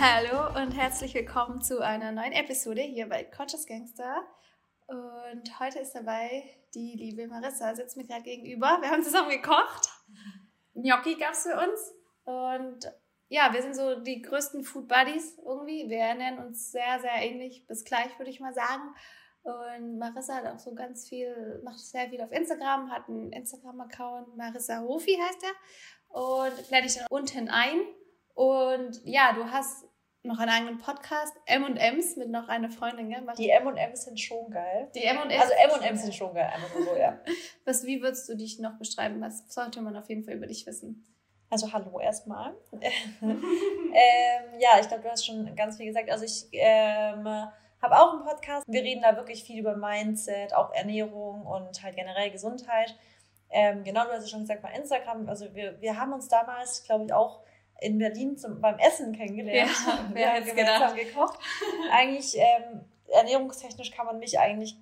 Hallo und herzlich willkommen zu einer neuen Episode hier bei Conscious Gangster. Und heute ist dabei die liebe Marissa, sitzt mir gerade gegenüber. Wir haben zusammen gekocht. Gnocchi gab es für uns. Und ja, wir sind so die größten Food Buddies irgendwie. Wir ernähren uns sehr, sehr ähnlich bis gleich, würde ich mal sagen. Und Marissa hat auch so ganz viel, macht sehr viel auf Instagram, hat einen Instagram-Account, Marissa Hofi heißt er. Und blende ich dann unten ein. Und ja, du hast noch einen eigenen Podcast, M&M's, mit noch einer Freundin, gell? Die M&M's sind schon geil. Die M&M's? Also M&M's sind schon geil, einfach so, ja. Was, wie würdest du dich noch beschreiben? Was sollte man auf jeden Fall über dich wissen? Also hallo erstmal. ähm, ja, ich glaube, du hast schon ganz viel gesagt. Also ich ähm, habe auch einen Podcast. Wir reden da wirklich viel über Mindset, auch Ernährung und halt generell Gesundheit. Ähm, genau, du hast ja schon gesagt, bei Instagram. Also wir, wir haben uns damals, glaube ich, auch in Berlin zum, beim Essen kennengelernt. Ja, wir haben gemeinsam gekocht. eigentlich ähm, ernährungstechnisch kann man mich eigentlich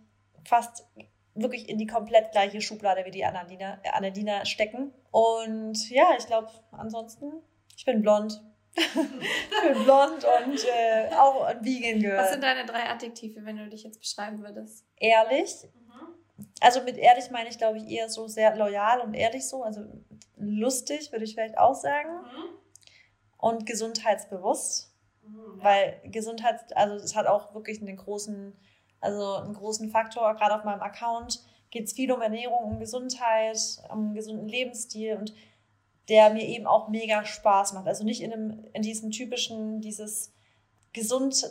fast wirklich in die komplett gleiche Schublade wie die Annalina, Annalina stecken. Und ja, ich glaube, ansonsten, ich bin blond. ich bin blond und äh, auch ein Vegan Girl. Was sind deine drei Adjektive, wenn du dich jetzt beschreiben würdest? Ehrlich. Mhm. Also mit ehrlich meine ich, glaube ich, eher so sehr loyal und ehrlich so. Also lustig, würde ich vielleicht auch sagen. Mhm und gesundheitsbewusst, mhm, ja. weil Gesundheit, also es hat auch wirklich einen großen, also einen großen Faktor. Gerade auf meinem Account geht es viel um Ernährung, um Gesundheit, um einen gesunden Lebensstil und der mir eben auch mega Spaß macht. Also nicht in, einem, in diesem typischen, dieses gesund,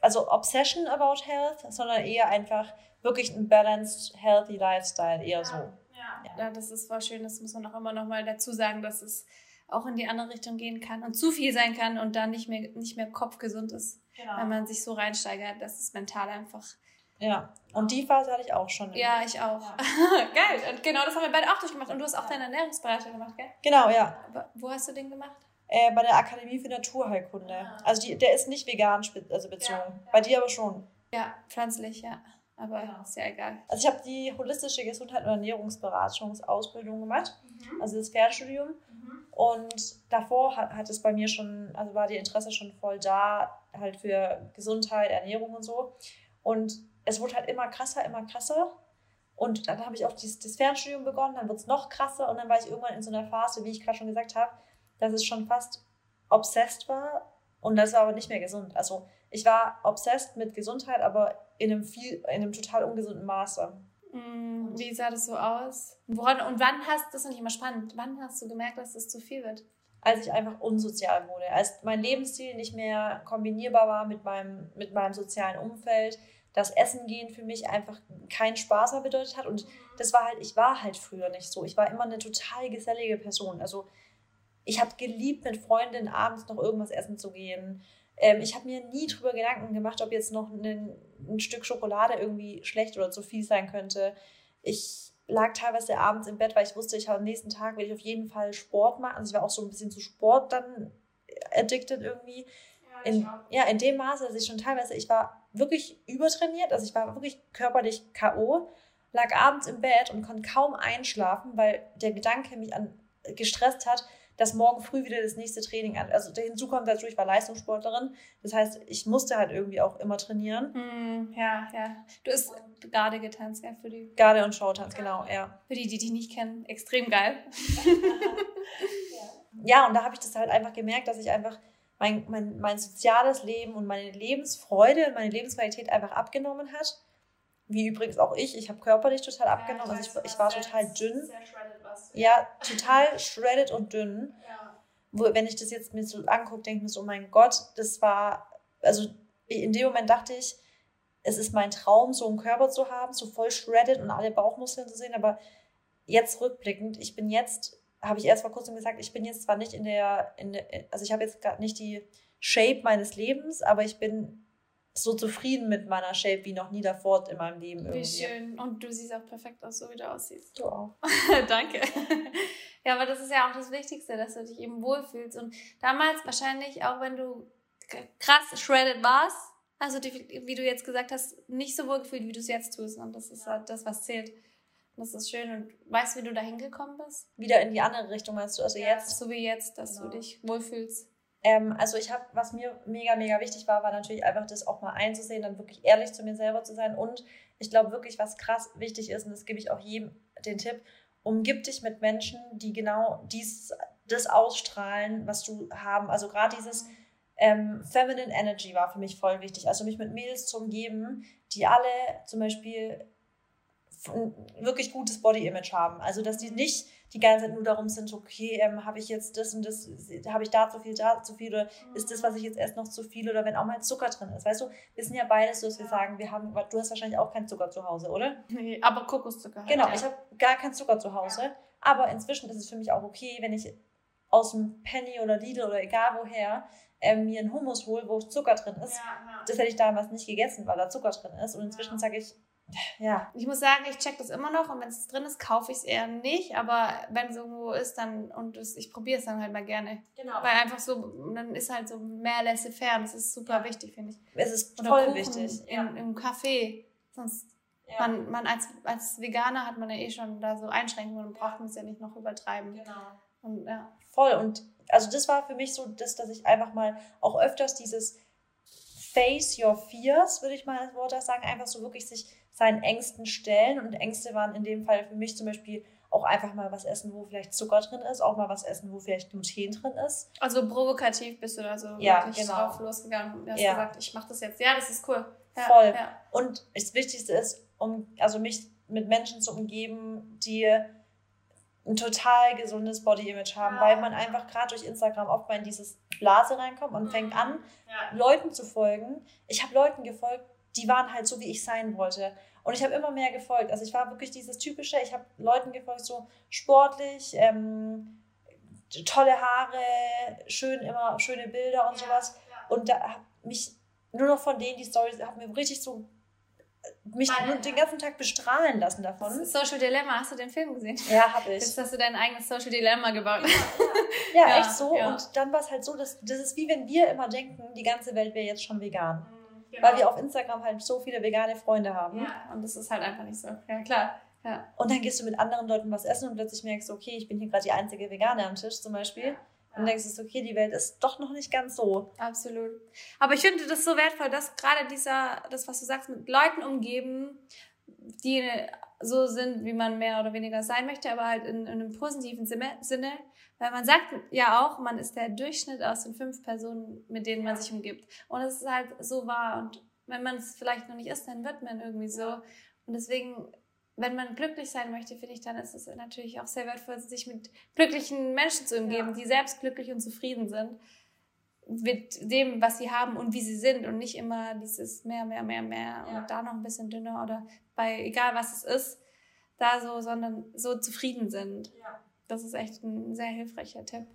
also Obsession about Health, sondern eher einfach wirklich ein balanced, healthy Lifestyle, eher ja. so. Ja. ja, das ist voll schön. Das muss man auch immer noch mal dazu sagen, dass es auch in die andere Richtung gehen kann und zu viel sein kann und dann nicht mehr, nicht mehr kopfgesund ist. Genau. Wenn man sich so reinsteigert, dass es mental einfach. Ja, und die Phase hatte ich auch schon. Ja, ich auch. Ja. Geil. Und genau, das haben wir beide auch durchgemacht. Und du hast auch deine Ernährungsberater gemacht, gell? Genau, ja. Aber wo hast du den gemacht? Äh, bei der Akademie für Naturheilkunde. Ah. Also die, der ist nicht vegan also bezogen. Ja, ja. Bei dir aber schon. Ja, pflanzlich, ja. Aber ja. ist ja egal. Also ich habe die holistische Gesundheit und Ernährungsberatungsausbildung gemacht. Mhm. Also das Fernstudium. Und davor hat, hat es bei mir schon, also war die Interesse schon voll da, halt für Gesundheit, Ernährung und so. Und es wurde halt immer krasser, immer krasser. Und dann habe ich auch dieses, das Fernstudium begonnen, dann wird es noch krasser und dann war ich irgendwann in so einer Phase, wie ich gerade schon gesagt habe, dass es schon fast obsessed war und das war aber nicht mehr gesund. Also ich war obsessed mit Gesundheit, aber in einem viel, in einem total ungesunden Maße. Mm, wie sah das so aus? Woran, und wann hast, das nicht immer spannend, wann hast du gemerkt, dass das zu viel wird? Als ich einfach unsozial wurde, als mein Lebensstil nicht mehr kombinierbar war mit meinem, mit meinem sozialen Umfeld, das Essen gehen für mich einfach keinen Spaß mehr bedeutet hat. Und das war halt, ich war halt früher nicht so. Ich war immer eine total gesellige Person. Also ich habe geliebt, mit Freundinnen abends noch irgendwas essen zu gehen. Ähm, ich habe mir nie drüber Gedanken gemacht, ob jetzt noch ein, ein Stück Schokolade irgendwie schlecht oder zu viel sein könnte. Ich lag teilweise abends im Bett, weil ich wusste, ich habe am nächsten Tag will ich auf jeden Fall Sport machen. Also ich war auch so ein bisschen zu Sport dann addicted irgendwie. Ja, in, ja, in dem Maße, dass ich schon teilweise, ich war wirklich übertrainiert, also ich war wirklich körperlich K.O., lag abends im Bett und konnte kaum einschlafen, weil der Gedanke mich an gestresst hat, dass morgen früh wieder das nächste Training an. Also hinzu kommt dazu, ich war Leistungssportlerin. Das heißt, ich musste halt irgendwie auch immer trainieren. Mm, ja, ja. Du hast Garde getanzt, ja, für die. Garde und Showtanz, genau, ja. Für die, die dich nicht kennen, extrem geil. ja, und da habe ich das halt einfach gemerkt, dass ich einfach mein, mein, mein soziales Leben und meine Lebensfreude und meine Lebensqualität einfach abgenommen hat. Wie übrigens auch ich. Ich habe körperlich total abgenommen. Ja, also ich, ich war total dünn. Ja, total shredded und dünn. Ja. Wo, wenn ich das jetzt mir so angucke, denke ich mir so, oh mein Gott, das war, also in dem Moment dachte ich, es ist mein Traum, so einen Körper zu haben, so voll shredded und alle Bauchmuskeln zu sehen, aber jetzt rückblickend, ich bin jetzt, habe ich erst vor kurzem gesagt, ich bin jetzt zwar nicht in der, in der also ich habe jetzt gerade nicht die Shape meines Lebens, aber ich bin so zufrieden mit meiner Shape wie noch nie davor in meinem Leben irgendwie. Wie schön. Und du siehst auch perfekt aus, so wie du aussiehst. Du auch. Danke. ja, aber das ist ja auch das Wichtigste, dass du dich eben wohlfühlst. Und damals wahrscheinlich, auch wenn du krass shredded warst, du dich, wie du jetzt gesagt hast, nicht so wohl gefühlt, wie du es jetzt tust. Und das ist halt das, was zählt. Und das ist schön. Und weißt du, wie du da hingekommen bist? Wieder in die andere Richtung, meinst du? Also ja, jetzt? So wie jetzt, dass genau. du dich wohlfühlst. Ähm, also ich habe, was mir mega, mega wichtig war, war natürlich einfach das auch mal einzusehen, dann wirklich ehrlich zu mir selber zu sein. Und ich glaube wirklich, was krass wichtig ist, und das gebe ich auch jedem den Tipp, umgib dich mit Menschen, die genau dies, das ausstrahlen, was du haben. Also gerade dieses ähm, Feminine Energy war für mich voll wichtig. Also mich mit Mädels zu umgeben, die alle zum Beispiel ein wirklich gutes Body-Image haben. Also dass die nicht die ganze Zeit nur darum sind, okay, ähm, habe ich jetzt das und das, habe ich da zu viel, da zu viel oder ist das, was ich jetzt esse, noch zu viel oder wenn auch mal Zucker drin ist. Weißt du, wir sind ja beides so, dass wir sagen, wir haben, du hast wahrscheinlich auch keinen Zucker zu Hause, oder? Nee, aber Kokoszucker. Halt, genau, ja. ich habe gar keinen Zucker zu Hause, ja. aber inzwischen ist es für mich auch okay, wenn ich aus dem Penny oder Lidl oder egal woher ähm, mir einen Hummus hole, wo Zucker drin ist. Ja, das hätte ich damals nicht gegessen, weil da Zucker drin ist und inzwischen sage ich, ja. Ich muss sagen, ich check das immer noch und wenn es drin ist, kaufe ich es eher nicht. Aber wenn es irgendwo ist, dann und es, ich probiere es dann halt mal gerne. Genau. Weil einfach so, dann ist halt so mehr laissez-faire. Das ist super ja. wichtig, finde ich. Es ist Oder voll Kuchen wichtig. In, ja. Im Café. Sonst, ja. man, man als, als Veganer hat man ja eh schon da so Einschränkungen und braucht man es ja nicht noch übertreiben. Genau. Und, ja. Voll. Und also das war für mich so, das, dass ich einfach mal auch öfters dieses Face Your Fears, würde ich mal als Wort sagen, einfach so wirklich sich seinen Ängsten stellen. Und Ängste waren in dem Fall für mich zum Beispiel auch einfach mal was essen, wo vielleicht Zucker drin ist, auch mal was essen, wo vielleicht Gluten drin ist. Also provokativ bist du da so ja, wirklich genau. drauf losgegangen. Du hast ja. gesagt, ich mache das jetzt. Ja, das ist cool. Ja, Voll. Ja. Und das Wichtigste ist, um also mich mit Menschen zu umgeben, die ein total gesundes Body-Image haben, weil man einfach gerade durch Instagram oft mal in dieses Blase reinkommt und fängt an. Leuten zu folgen. Ich habe Leuten gefolgt, die waren halt so, wie ich sein wollte. Und ich habe immer mehr gefolgt. Also ich war wirklich dieses typische, ich habe Leuten gefolgt, so sportlich, ähm, tolle Haare, schön immer schöne Bilder und ja, sowas. Und da habe mich nur noch von denen die Stories, hat mir richtig so mich Weil, den ganzen Tag bestrahlen lassen davon. Social Dilemma, hast du den Film gesehen? Ja, habe ich. Jetzt hast du dein eigenes Social Dilemma gebaut. Ja, ja. ja echt so. Ja. Und dann war es halt so, dass das ist wie wenn wir immer denken, die ganze Welt wäre jetzt schon vegan. Genau. Weil wir auf Instagram halt so viele vegane Freunde haben. Ja, und das ist halt einfach nicht so. Ja, klar. Ja. Und dann gehst du mit anderen Leuten was essen und plötzlich merkst du, okay, ich bin hier gerade die einzige Vegane am Tisch zum Beispiel. Und denkst du, okay, die Welt ist doch noch nicht ganz so. Absolut. Aber ich finde das so wertvoll, dass gerade dieser, das, was du sagst, mit Leuten umgeben, die so sind, wie man mehr oder weniger sein möchte, aber halt in, in einem positiven Sinne. Weil man sagt ja auch, man ist der Durchschnitt aus den fünf Personen, mit denen man sich umgibt. Und es ist halt so wahr. Und wenn man es vielleicht noch nicht ist, dann wird man irgendwie so. Und deswegen wenn man glücklich sein möchte, finde ich, dann ist es natürlich auch sehr wertvoll, sich mit glücklichen Menschen zu umgeben, ja. die selbst glücklich und zufrieden sind mit dem, was sie haben und wie sie sind und nicht immer dieses mehr, mehr, mehr, mehr ja. und da noch ein bisschen dünner oder bei egal was es ist, da so, sondern so zufrieden sind. Ja. Das ist echt ein sehr hilfreicher Tipp.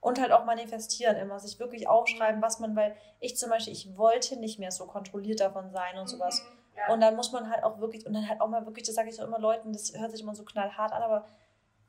Und halt auch manifestieren immer, sich wirklich aufschreiben, was man, weil ich zum Beispiel, ich wollte nicht mehr so kontrolliert davon sein und sowas. Mhm und dann muss man halt auch wirklich, und dann halt auch mal wirklich, das sage ich so immer Leuten, das hört sich immer so knallhart an, aber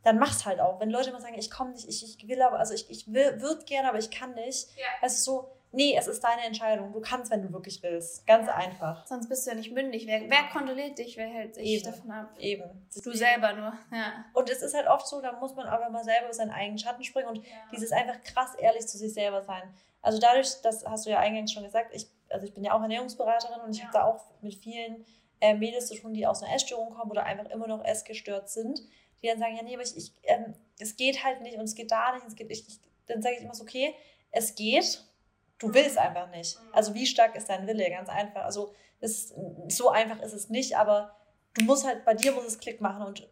dann mach's halt auch. Wenn Leute immer sagen, ich komme nicht, ich, ich will aber, also ich, ich will, würde gerne, aber ich kann nicht. Ja. Es ist so, nee, es ist deine Entscheidung. Du kannst, wenn du wirklich willst. Ganz einfach. Sonst bist du ja nicht mündig. Wer, wer kontrolliert dich? Wer hält sich Eben. davon ab? Eben. Du selber nur. Ja. Und es ist halt oft so, da muss man aber mal selber über seinen eigenen Schatten springen und ja. dieses einfach krass ehrlich zu sich selber sein. Also dadurch, das hast du ja eingangs schon gesagt, ich also ich bin ja auch Ernährungsberaterin und ich ja. habe da auch mit vielen äh, Mädels zu tun, die aus einer Essstörung kommen oder einfach immer noch essgestört sind, die dann sagen, ja, nee, aber ich, ich ähm, es geht halt nicht und es geht da nicht, es geht nicht. Dann sage ich immer so, okay, es geht, du willst einfach nicht. Mhm. Also wie stark ist dein Wille? Ganz einfach. Also ist, so einfach ist es nicht, aber du musst halt, bei dir muss es Klick machen und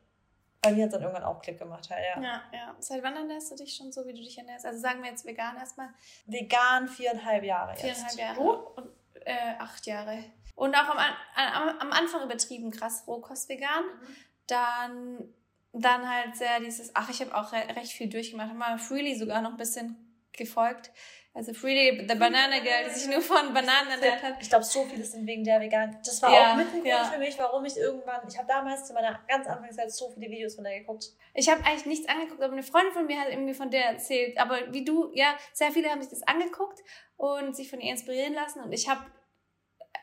bei mir hat es dann irgendwann auch Klick gemacht, halt, ja. Ja, ja. Seit wann ernährst du dich schon so, wie du dich ernährst? Also sagen wir jetzt vegan erstmal. Vegan viereinhalb Jahre Viereinhalb Jahre. Oh. Und, äh, acht Jahre. Und auch am, am, am Anfang übertrieben krass Rohkost vegan. Mhm. Dann, dann halt sehr dieses, ach, ich habe auch re recht viel durchgemacht. Habe mal Freely sogar noch ein bisschen gefolgt. Also Freely, the Banana Girl, die sich nur von Bananen ernährt hat. Ich glaube, so viele sind wegen der vegan. Das war ja, auch mit ein Grund ja. für mich, warum ich irgendwann, ich habe damals zu meiner ganz Anfangszeit so viele Videos von der geguckt. Ich habe eigentlich nichts angeguckt, aber eine Freundin von mir hat irgendwie von der erzählt. Aber wie du, ja, sehr viele haben sich das angeguckt und sich von ihr inspirieren lassen. Und ich habe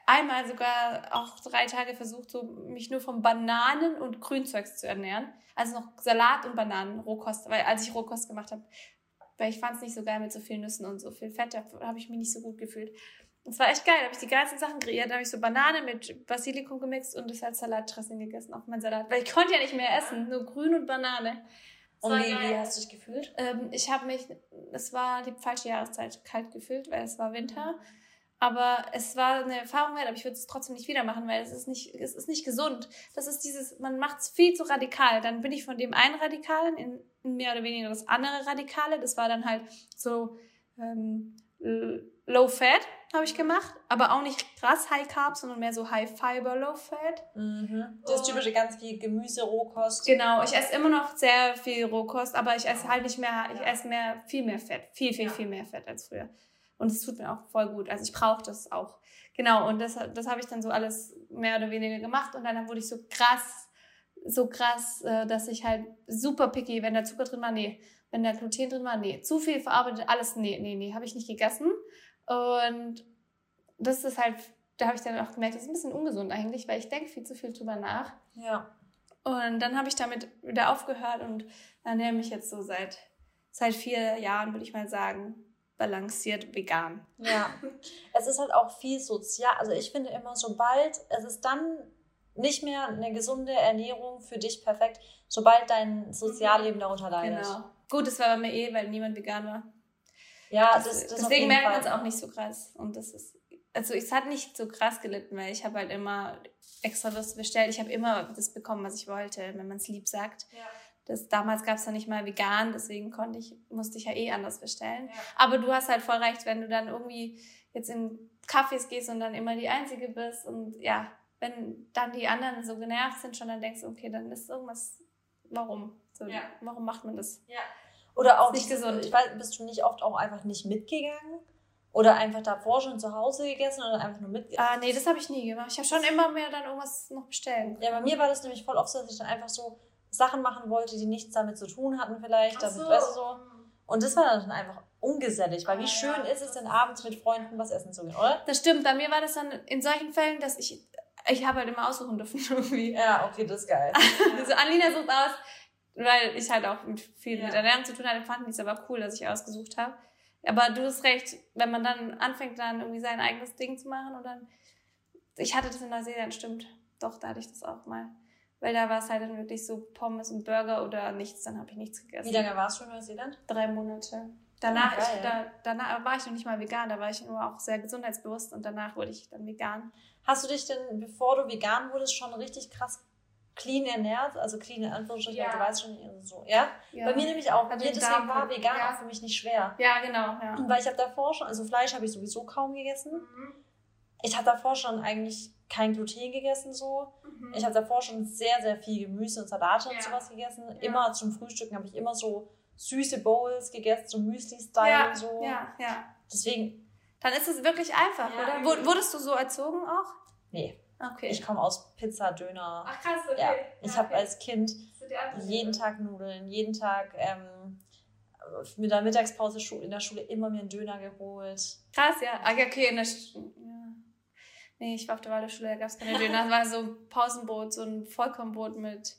einmal sogar auch drei Tage versucht, so mich nur von Bananen und Grünzeugs zu ernähren. Also noch Salat und Bananen, Rohkost, weil als ich Rohkost gemacht habe, weil ich fand es nicht so geil mit so vielen Nüssen und so viel Fett. Da habe ich mich nicht so gut gefühlt. Es war echt geil. Da habe ich die ganzen Sachen kreiert. Da habe ich so Banane mit Basilikum gemixt und das als Salatdressing gegessen auf meinen Salat. Weil ich konnte ja nicht mehr essen. Nur Grün und Banane. Und wie, wie, hast du dich gefühlt? Ähm, ich habe mich, es war die falsche Jahreszeit, kalt gefühlt, weil es war Winter. Aber es war eine Erfahrung wert, aber ich würde es trotzdem nicht wieder machen, weil es ist nicht, es ist nicht gesund. Das ist dieses, man macht es viel zu radikal. Dann bin ich von dem einen Radikalen in, in mehr oder weniger das andere Radikale. Das war dann halt so ähm, Low Fat habe ich gemacht, aber auch nicht krass High Carb, sondern mehr so High Fiber, Low Fat. Mhm. Das typische ganz viel Gemüse, Rohkost. Genau, ich esse immer noch sehr viel Rohkost, aber ich esse halt nicht mehr, ich esse mehr, viel mehr Fett, viel, viel, viel mehr Fett als früher. Und es tut mir auch voll gut. Also ich brauche das auch. Genau, und das, das habe ich dann so alles mehr oder weniger gemacht und dann wurde ich so krass, so krass, äh, dass ich halt super picky, wenn da Zucker drin war, nee. Wenn da Gluten drin war, nee. Zu viel verarbeitet, alles, nee, nee, nee, habe ich nicht gegessen. Und das ist halt, da habe ich dann auch gemerkt, das ist ein bisschen ungesund eigentlich, weil ich denke viel zu viel drüber nach. Ja. Und dann habe ich damit wieder aufgehört und ernähre mich jetzt so seit, seit vier Jahren, würde ich mal sagen, balanciert vegan. Ja. es ist halt auch viel sozial. Also ich finde immer, sobald, es ist dann nicht mehr eine gesunde Ernährung für dich perfekt, sobald dein Sozialleben darunter leidet. Genau. Gut, das war bei mir eh, weil niemand vegan war. Ja, das, das, das deswegen merkt man es auch nicht so krass. Und das ist, also es hat nicht so krass gelitten, weil ich habe halt immer extra was bestellt. Ich habe immer das bekommen, was ich wollte, wenn man es lieb sagt. Ja. Das, damals gab es ja nicht mal vegan, deswegen konnte ich, musste ich ja eh anders bestellen. Ja. Aber du hast halt voll recht, wenn du dann irgendwie jetzt in Cafés gehst und dann immer die Einzige bist und ja, wenn dann die anderen so genervt sind schon, dann denkst du, okay, dann ist irgendwas, warum? So, ja. Warum macht man das? Ja. Oder auch nicht gesund. Ich weiß, bist du nicht oft auch einfach nicht mitgegangen? Oder einfach davor schon zu Hause gegessen oder einfach nur mitgegessen? Ah, nee, das habe ich nie gemacht. Ich habe schon immer mehr dann irgendwas noch bestellen. Ja, bei mir war das nämlich voll oft so, dass ich dann einfach so Sachen machen wollte, die nichts damit zu tun hatten vielleicht. Damit, so. weißt du, so. Und das war dann einfach ungesellig, weil wie ah, schön ja. ist es denn abends mit Freunden was essen zu gehen, oder? Das stimmt. Bei mir war das dann in solchen Fällen, dass ich, ich habe halt immer aussuchen dürfen irgendwie. Ja, okay, das ist geil. also Alina sucht aus, weil ich halt auch mit viel ja. mit Ernährung zu tun hatte, fanden die es aber cool, dass ich ausgesucht habe. Aber du hast recht, wenn man dann anfängt, dann irgendwie sein eigenes Ding zu machen und dann. Ich hatte das in Neuseeland, stimmt. Doch, da hatte ich das auch mal. Weil da war es halt dann wirklich so Pommes und Burger oder nichts, dann habe ich nichts gegessen. Wie lange warst du in Neuseeland? Drei Monate. Danach, oh, ich, da, danach war ich noch nicht mal vegan, da war ich nur auch sehr gesundheitsbewusst und danach wurde ich dann vegan. Hast du dich denn, bevor du vegan wurdest, schon richtig krass clean ernährt, also clean in Anführungsstrichen, ja. du weißt schon so, ja? ja. Bei mir nämlich auch. Bei mir deswegen war vegan ja. auch für mich nicht schwer. Ja, genau. Ja. Weil ich habe davor schon, also Fleisch habe ich sowieso kaum gegessen. Mhm. Ich habe davor schon eigentlich kein Gluten gegessen so. Mhm. Ich habe davor schon sehr, sehr viel Gemüse und Salate und sowas gegessen. Immer zum Frühstücken habe ich immer so süße Bowls gegessen, so Müsli-Style und so. Ja, ja. Deswegen. Dann ist es wirklich einfach, oder? Wurdest du so erzogen auch? Nee. Okay. Ich komme aus Pizza, Döner. Ach krass, okay. Ja. Ich ja, habe als Kind jeden Tag Nudeln, jeden Tag ähm, mit der Mittagspause in der Schule immer mir einen Döner geholt. Krass, ja. Ah, okay, in der Sch ja. Nee, ich war auf der Waldorfschule, da gab es keine Döner. Das war so ein Pausenbrot, so ein Vollkornbrot mit.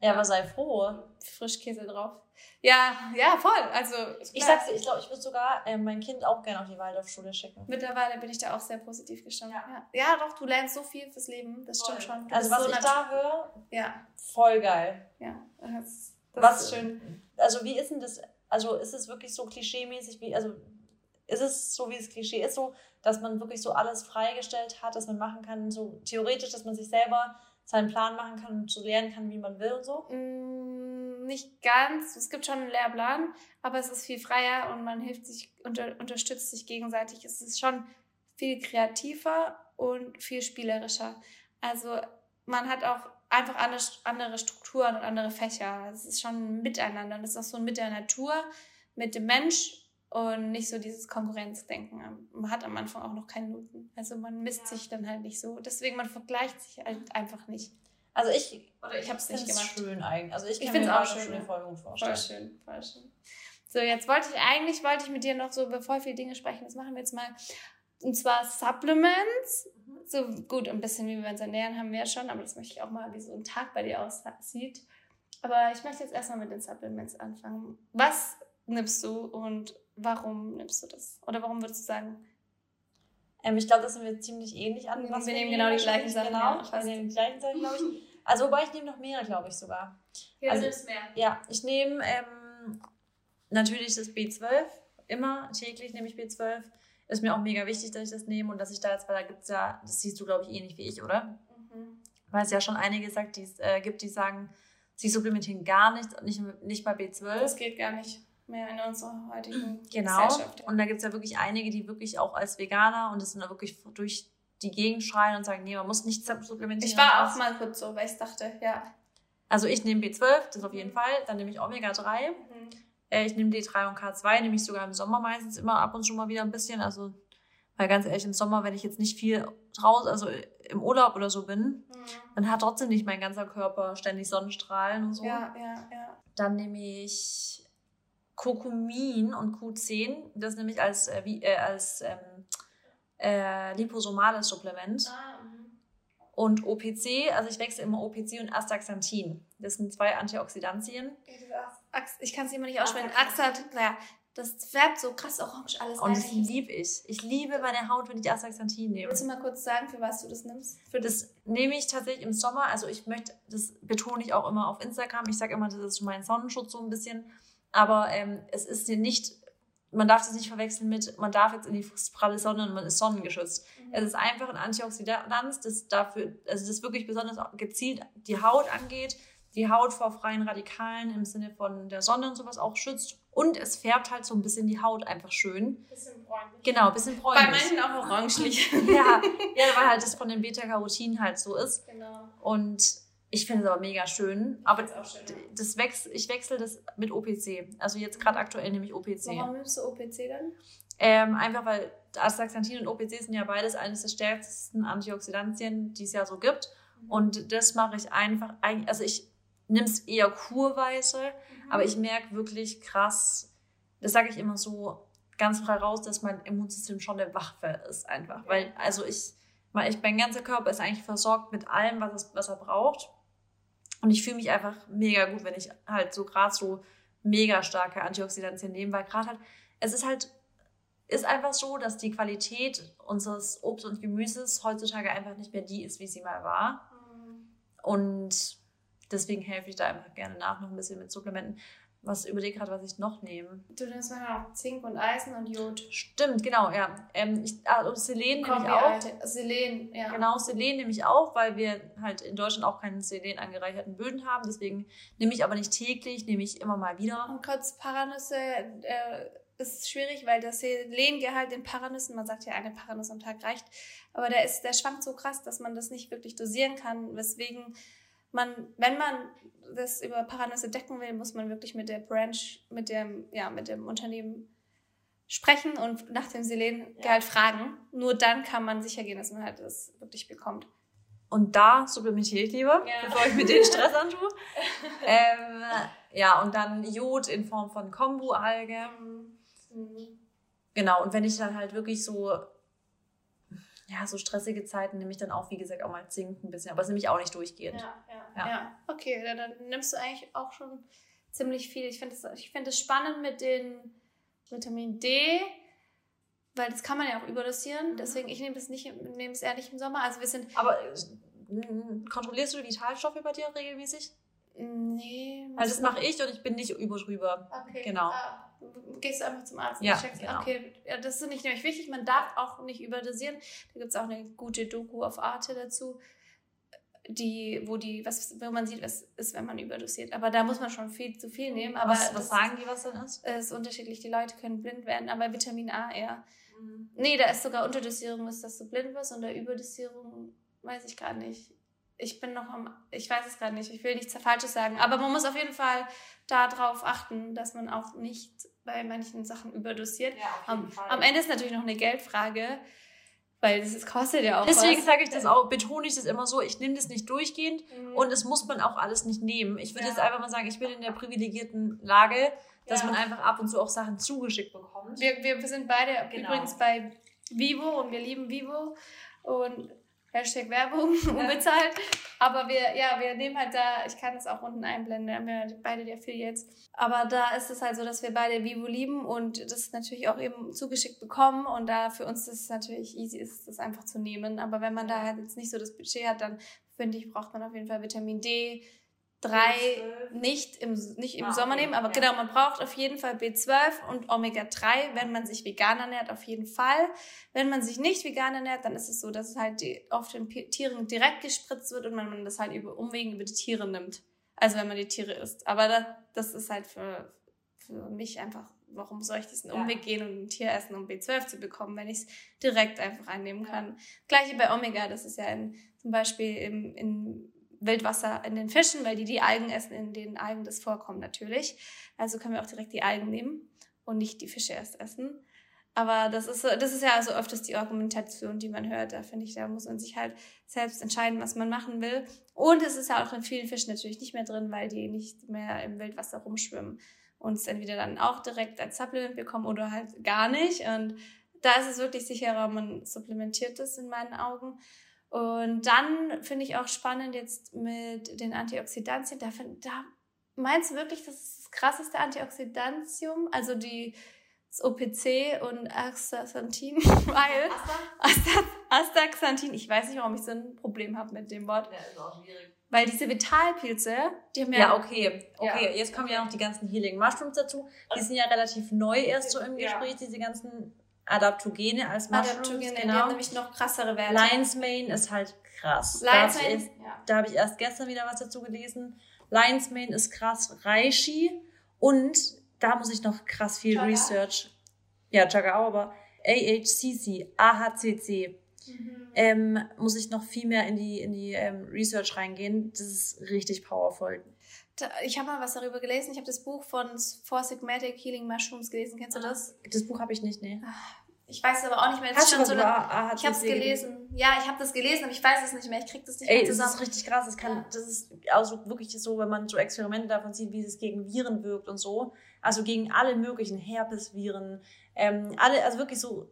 Ja, aber sei froh. Frischkäse drauf. Ja, ja, voll. Also ich sag's dir, ich glaube, ich würde sogar äh, mein Kind auch gerne auf die Waldorfschule schicken. Mittlerweile bin ich da auch sehr positiv gestanden. Ja, ja. ja doch, du lernst so viel fürs Leben. Das voll. stimmt schon. Du also was so ich da höre, ja. voll geil. Ja, das, das was, ist schön. Also wie ist denn das? Also ist es wirklich so klischeemäßig wie, also ist es so, wie es Klischee ist, so, dass man wirklich so alles freigestellt hat, dass man machen kann, so theoretisch, dass man sich selber seinen Plan machen kann und so lernen kann, wie man will und so? Mm, nicht ganz. Es gibt schon einen Lehrplan, aber es ist viel freier und man hilft sich, unter, unterstützt sich gegenseitig. Es ist schon viel kreativer und viel spielerischer. Also man hat auch einfach andere, andere Strukturen und andere Fächer. Es ist schon ein Miteinander und es ist auch so mit der Natur, mit dem Mensch und nicht so dieses Konkurrenzdenken. Man hat am Anfang auch noch keine Noten. Also man misst sich dann halt nicht so. Deswegen, man vergleicht sich halt einfach nicht. Also ich, oder ich habe es nicht gemacht. schön eigentlich. Also ich, ich finde es auch schön. Eine Folge vorstellen. Voll schön, voll schön. So, jetzt wollte ich eigentlich, wollte ich mit dir noch so über voll viele Dinge sprechen. Das machen wir jetzt mal. Und zwar Supplements. Mhm. So gut, ein bisschen wie wir uns ernähren haben wir ja schon, aber das möchte ich auch mal, wie so ein Tag bei dir aussieht. Aber ich möchte jetzt erstmal mit den Supplements anfangen. Was nimmst du und warum nimmst du das? Oder warum würdest du sagen? Ähm, ich glaube, das sind wir ziemlich ähnlich an. Was wir, nehmen genau die gleichen Sachen. Genau, ja, wir nehmen die gleichen Sachen, glaube ich. Also, wobei ich nehme noch mehrere, glaube ich sogar. Ja, also, du mehr. Ja, ich nehme ähm, natürlich das B12. Immer täglich nehme ich B12. Ist mir auch mega wichtig, dass ich das nehme und dass ich da jetzt, weil da gibt es ja, das siehst du, glaube ich, ähnlich wie ich, oder? Mhm. Weil es ja schon einige sagt, die es äh, gibt, die sagen, sie supplementieren gar nichts, nicht, nicht mal B12. Das geht gar nicht mehr in unserer heutigen genau. Gesellschaft. Genau. Und da gibt es ja wirklich einige, die wirklich auch als Veganer und das sind da wirklich durch die Gegend schreien und sagen, nee, man muss nichts supplementieren. Ich war auch mal kurz so, weil ich dachte, ja. Also ich nehme B12, das auf jeden Fall. Dann nehme ich Omega-3. Mhm. Äh, ich nehme D3 und K2, nehme ich sogar im Sommer meistens immer ab und zu mal wieder ein bisschen. Also, weil ganz ehrlich, im Sommer, wenn ich jetzt nicht viel draußen, also im Urlaub oder so bin, mhm. dann hat trotzdem nicht mein ganzer Körper ständig Sonnenstrahlen und so. Ja, ja, ja. Dann nehme ich Kurkumin und Q10, das nehme ich als, äh, wie, äh, als ähm, äh, liposomales Supplement. Ah, mhm. und OPC, also ich wechsle immer OPC und Astaxanthin. Das sind zwei Antioxidantien. Ich kann es immer nicht aussprechen. Axat, naja, das färbt so krass orange alles. Und das liebe ich. Ich liebe meine Haut, wenn ich Astaxanthin nehme. Willst du mal kurz sagen, für was du das nimmst? Für das nehme ich tatsächlich im Sommer. Also ich möchte, das betone ich auch immer auf Instagram. Ich sage immer, das ist mein Sonnenschutz so ein bisschen. Aber ähm, es ist dir nicht, man darf das nicht verwechseln mit, man darf jetzt in die pralle Sonne und man ist sonnengeschützt. Mhm. Es ist einfach ein Antioxidant, das dafür, also das wirklich besonders gezielt die Haut angeht, die Haut vor freien Radikalen im Sinne von der Sonne und sowas auch schützt. Und es färbt halt so ein bisschen die Haut einfach schön. Bisschen bräunlich. Genau, bisschen bräunlich. Bei manchen auch orangelich. ja, ja, weil halt das von den Beta-Carotin halt so ist. Genau. Und ich finde es aber mega schön. Aber das wechsel, ich wechsle das mit OPC. Also jetzt gerade aktuell nehme ich OPC. Warum nimmst du OPC dann? Ähm, einfach weil Astaxanthin und OPC sind ja beides eines der stärksten Antioxidantien, die es ja so gibt. Mhm. Und das mache ich einfach, also ich nehme es eher kurweise, mhm. aber ich merke wirklich krass, das sage ich immer so ganz frei raus, dass mein Immunsystem schon der Wachfell ist einfach. Okay. Weil, also ich, ich, mein ganzer Körper ist eigentlich versorgt mit allem, was, es, was er braucht. Und ich fühle mich einfach mega gut, wenn ich halt so gerade so mega starke Antioxidantien nehme, weil gerade halt, es ist halt, ist einfach so, dass die Qualität unseres Obst und Gemüses heutzutage einfach nicht mehr die ist, wie sie mal war. Mhm. Und deswegen helfe ich da einfach gerne nach, noch ein bisschen mit Supplementen was überlege gerade, was ich noch nehme. Du nimmst mal auch Zink und Eisen und Jod. Stimmt, genau, ja. Ähm, ich, also Selen nehme ich auch. Selen, ja. Genau, Selen nehme ich auch, weil wir halt in Deutschland auch keinen Selen angereicherten Böden haben. Deswegen nehme ich aber nicht täglich, nehme ich immer mal wieder. Und kurz Paranüsse äh, ist schwierig, weil das Selengehalt in Paranüssen, man sagt ja, eine Paranuss am Tag reicht, aber der, ist, der schwankt so krass, dass man das nicht wirklich dosieren kann, weswegen man, wenn man das über Paranüsse decken will, muss man wirklich mit der Branch, mit dem, ja, mit dem Unternehmen sprechen und nach dem Selengehalt ja. fragen. Nur dann kann man sicher gehen, dass man halt das wirklich bekommt. Und da supplementiere ich lieber, ja. bevor ich mir den Stress antue. ähm, ja, und dann Jod in Form von Kombu-Alge. Mhm. Genau, und wenn ich dann halt wirklich so ja, so stressige Zeiten nehme ich dann auch, wie gesagt, auch mal Zink ein bisschen, aber es nehme ich auch nicht durchgehend. Ja, ja, ja. ja. Okay, dann, dann nimmst du eigentlich auch schon ziemlich viel. Ich finde es find spannend mit den Vitamin D, weil das kann man ja auch überdosieren. Mhm. Deswegen, ich nehme es nicht, nehme es eher nicht im Sommer. Also wir sind. Aber äh, kontrollierst du die Vitalstoffe bei dir regelmäßig? Nee. Also das mache ich und ich bin nicht über drüber. Okay. Genau. Ah, gehst du einfach zum Arzt ja, checkst. Genau. Okay, ja, das ist nicht nämlich wichtig. Man darf auch nicht überdosieren. Da gibt es auch eine gute Doku auf Arte dazu, die, wo die, was, wo man sieht, was ist, wenn man überdosiert. Aber da muss man schon viel zu viel nehmen. Aber was, was sagen die, was dann ist? Es ist unterschiedlich. Die Leute können blind werden, aber Vitamin A eher. Mhm. Nee, da ist sogar Unterdosierung, ist, dass du blind wirst und der Überdosierung weiß ich gar nicht ich bin noch am, ich weiß es gerade nicht, ich will nichts Falsches sagen, aber man muss auf jeden Fall darauf achten, dass man auch nicht bei manchen Sachen überdosiert. Ja, am, am, Ende ist natürlich noch eine Geldfrage, weil das kostet ja auch Deswegen sage ich das auch, betone ich das immer so, ich nehme das nicht durchgehend mhm. und es muss man auch alles nicht nehmen. Ich würde ja. jetzt einfach mal sagen, ich bin in der privilegierten Lage, dass ja. man einfach ab und zu auch Sachen zugeschickt bekommt. Wir, wir, wir sind beide genau. übrigens bei Vivo und wir lieben Vivo und Hashtag Werbung, unbezahlt. Aber wir, ja, wir nehmen halt da, ich kann das auch unten einblenden, wir haben ja beide die Affiliates. Aber da ist es halt so, dass wir beide Vivo lieben und das natürlich auch eben zugeschickt bekommen und da für uns ist es natürlich easy ist, das einfach zu nehmen. Aber wenn man da halt jetzt nicht so das Budget hat, dann finde ich, braucht man auf jeden Fall Vitamin D, drei nicht im, nicht im ah, Sommer okay. nehmen, aber ja. genau, man braucht auf jeden Fall B12 und Omega-3, wenn man sich vegan ernährt, auf jeden Fall. Wenn man sich nicht vegan ernährt, dann ist es so, dass es halt die, auf den Tieren direkt gespritzt wird und man das halt über Umwegen über die Tiere nimmt. Also wenn man die Tiere isst. Aber das, das ist halt für, für mich einfach, warum soll ich diesen Umweg gehen und ein Tier essen, um B12 zu bekommen, wenn ich es direkt einfach einnehmen kann. Gleiche bei Omega, das ist ja in, zum Beispiel im, in Wildwasser in den Fischen, weil die die Algen essen, in denen Algen das vorkommt natürlich. Also können wir auch direkt die Algen nehmen und nicht die Fische erst essen. Aber das ist, das ist ja so öfters die Argumentation, die man hört. Da finde ich, da muss man sich halt selbst entscheiden, was man machen will. Und es ist ja auch in vielen Fischen natürlich nicht mehr drin, weil die nicht mehr im Wildwasser rumschwimmen und es entweder dann auch direkt als Supplement bekommen oder halt gar nicht. Und da ist es wirklich sicherer, man supplementiert das in meinen Augen. Und dann finde ich auch spannend jetzt mit den Antioxidantien. Da, da meinst du wirklich, das ist das krasseste Antioxidantium? Also die das OPC und Astaxanthin, weil Astaxanthin, ich weiß nicht, warum ich so ein Problem habe mit dem Wort. Ja, ist auch schwierig. Weil diese Vitalpilze, die haben ja. Ja, okay. Okay, ja. jetzt kommen ja noch die ganzen Healing Mushrooms dazu. Die sind ja relativ neu erst so im Gespräch, diese ganzen Adaptogene als Mushrooms. Adaptogene, genau. die haben nämlich noch krassere Werte. Lion's Mane ist halt krass. Lion's Mane, ist, ja. Da habe ich erst gestern wieder was dazu gelesen. Lion's Mane ist krass. Reishi und da muss ich noch krass viel Chaga? Research. Ja, Chaga auch, aber AHCC, AHCC. Mhm. Ähm, muss ich noch viel mehr in die, in die ähm, Research reingehen. Das ist richtig powerful. Ich habe mal was darüber gelesen. Ich habe das Buch von Four Sigmatic Healing Mushrooms gelesen. Kennst du das? Das Buch habe ich nicht, nee. Ah, ich weiß aber auch nicht mehr. Hast du so AHCC Ich habe es gelesen. Ja, ich habe das gelesen, aber ich weiß es nicht mehr. Ich krieg das nicht Ey, mehr zusammen. Das ist richtig krass. Das, kann, das ist also wirklich so, wenn man so Experimente davon sieht, wie es gegen Viren wirkt und so. Also gegen alle möglichen Herpesviren. Ähm, alle, also wirklich so,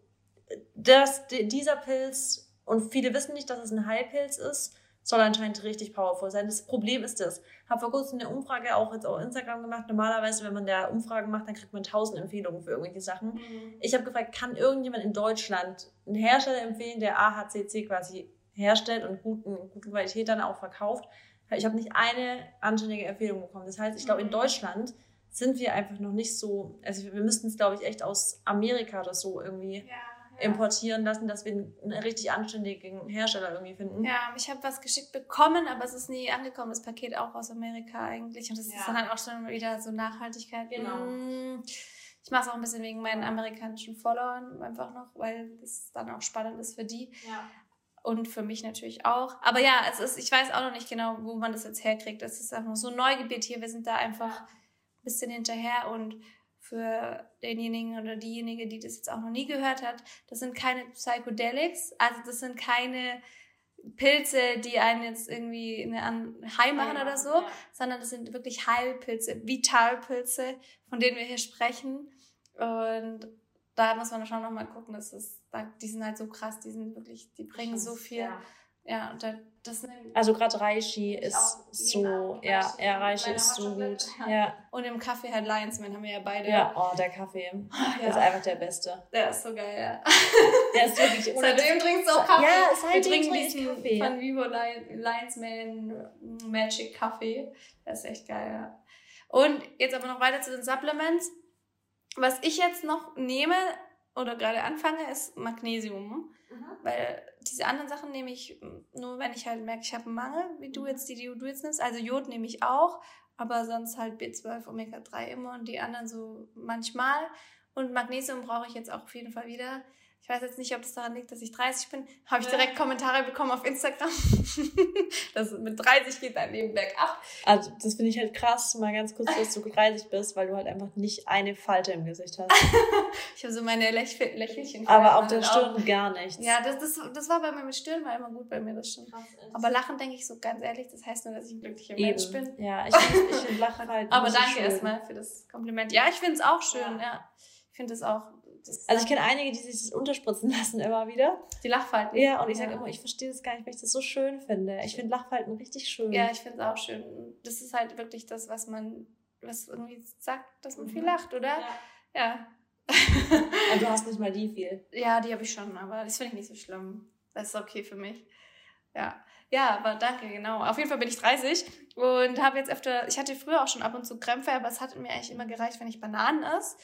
dass dieser Pilz, und viele wissen nicht, dass es ein Heilpilz ist, soll anscheinend richtig powerful sein. Das Problem ist das. Habe vor kurzem eine Umfrage auch jetzt auf Instagram gemacht. Normalerweise, wenn man da Umfragen macht, dann kriegt man tausend Empfehlungen für irgendwelche Sachen. Mhm. Ich habe gefragt, kann irgendjemand in Deutschland einen Hersteller empfehlen, der AHCC quasi herstellt und guten, gute Qualität dann auch verkauft? Ich habe nicht eine anständige Empfehlung bekommen. Das heißt, ich glaube, in mhm. Deutschland sind wir einfach noch nicht so, also wir müssten es, glaube ich, echt aus Amerika oder so irgendwie ja importieren lassen, dass wir einen richtig anständigen Hersteller irgendwie finden. Ja, ich habe was geschickt bekommen, aber es ist nie angekommen, das Paket auch aus Amerika eigentlich. Und das ja. ist dann halt auch schon wieder so Nachhaltigkeit. Genau. Mm, ich mache es auch ein bisschen wegen meinen amerikanischen Followern einfach noch, weil das dann auch spannend ist für die. Ja. Und für mich natürlich auch. Aber ja, es ist, ich weiß auch noch nicht genau, wo man das jetzt herkriegt. Es ist einfach so ein Neugebiet hier. Wir sind da einfach ein bisschen hinterher und für denjenigen oder diejenige, die das jetzt auch noch nie gehört hat, das sind keine Psychedelics, also das sind keine Pilze, die einen jetzt irgendwie eine High machen oder so, ja. sondern das sind wirklich Heilpilze, Vitalpilze, von denen wir hier sprechen. Und da muss man schon nochmal gucken, dass das, die sind halt so krass, die sind wirklich, die bringen so viel. Ja ja, und das Also gerade Reishi ist so, ja, ja, Reishi ist so gut. Ja. Und im Kaffee halt Lionsman haben wir ja beide. Ja, oh, der Kaffee ja. ist einfach der beste. Der ist so geil, ja. Der ist wirklich ohne Seitdem trinkst du auch Kaffee. Ja, seitdem wir trinken diesen Kaffee. von Vivo Lionsman Magic Kaffee. Der ist echt geil, ja. Und jetzt aber noch weiter zu den Supplements. Was ich jetzt noch nehme oder gerade anfange, ist Magnesium. Mhm. Weil diese anderen Sachen nehme ich nur, wenn ich halt merke, ich habe einen Mangel, wie du jetzt, die, die du jetzt nimmst. Also Jod nehme ich auch, aber sonst halt B12, Omega-3 immer und die anderen so manchmal. Und Magnesium brauche ich jetzt auch auf jeden Fall wieder. Ich weiß jetzt nicht, ob das daran liegt, dass ich 30 bin. Habe ich direkt Kommentare bekommen auf Instagram. das mit 30 geht dein Leben bergab. Also, das finde ich halt krass, mal ganz kurz, dass du 30 bist, weil du halt einfach nicht eine Falte im Gesicht hast. ich habe so meine Läch Lächelchen. Aber auf der Stirn auch. gar nichts. Ja, das, das, das war bei mir mit Stirn war immer gut bei mir, das stimmt. Aber Lachen denke ich so ganz ehrlich, das heißt nur, dass ich ein glücklicher Eben. Mensch bin. Ja, ich, ich finde Lachen halt. Aber danke erstmal für das Kompliment. Ja, ich finde es auch schön, ja. ja. Ich finde das auch. Also ich kenne einige, die sich das unterspritzen lassen immer wieder. Die Lachfalten. Ja, und ich sage immer, ich verstehe das gar nicht, weil ich das so schön finde. Ich finde Lachfalten richtig schön. Ja, ich finde es auch schön. Das ist halt wirklich das, was man, was irgendwie sagt, dass man viel mhm. lacht, oder? Ja. ja. Und du hast nicht mal die viel. Ja, die habe ich schon, aber das finde ich nicht so schlimm. Das ist okay für mich. Ja. Ja, aber danke, genau. Auf jeden Fall bin ich 30 und habe jetzt öfter, ich hatte früher auch schon ab und zu Krämpfe, aber es hat mir eigentlich immer gereicht, wenn ich Bananen esse.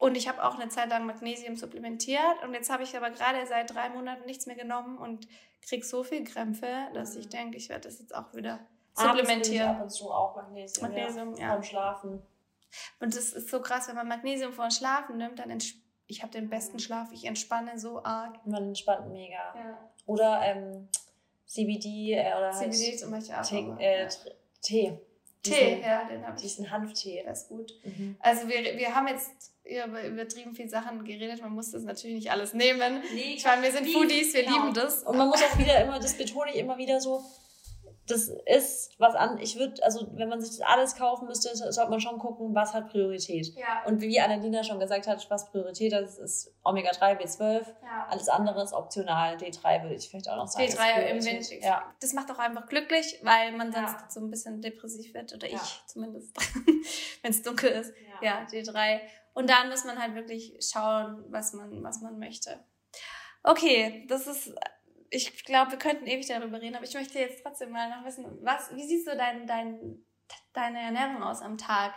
Und ich habe auch eine Zeit lang Magnesium supplementiert und jetzt habe ich aber gerade seit drei Monaten nichts mehr genommen und kriege so viel Krämpfe, dass ich denke, ich werde das jetzt auch wieder supplementieren. Abends ab und zu auch Magnesium, Magnesium ja. ja. Vorm Schlafen. Und das ist so krass, wenn man Magnesium vor Schlafen nimmt, dann ich habe den besten Schlaf, ich entspanne so arg. Man entspannt mega. Ja. Oder ähm, CBD äh, oder CBD halt zum Beispiel auch. Tee. Äh, Tee. Tee, ja, den habe ich. Diesen Hanftee. Das ist gut. Mhm. Also wir, wir haben jetzt über übertrieben viele Sachen geredet. Man muss das natürlich nicht alles nehmen. Nee, ich meine, wir sind Foodies, wir genau. lieben das. Und man muss auch wieder immer, das betone ich immer wieder so, das ist was an. Ich würde, also wenn man sich das alles kaufen müsste, sollte man schon gucken, was hat Priorität. Ja. Und wie Annalena schon gesagt hat, was Priorität hat, ist Omega-3, B12. Ja. Alles andere ist optional. D3 würde ich vielleicht auch noch sagen. D3 im Winter. Ja. Das macht auch einfach glücklich, weil man sonst ja. so ein bisschen depressiv wird. Oder ich zumindest. wenn es dunkel ist. Ja. D3. Und dann muss man halt wirklich schauen, was man, was man möchte. Okay, das ist ich glaube, wir könnten ewig darüber reden, aber ich möchte jetzt trotzdem mal noch wissen, was, wie siehst du dein, dein, deine Ernährung aus am Tag?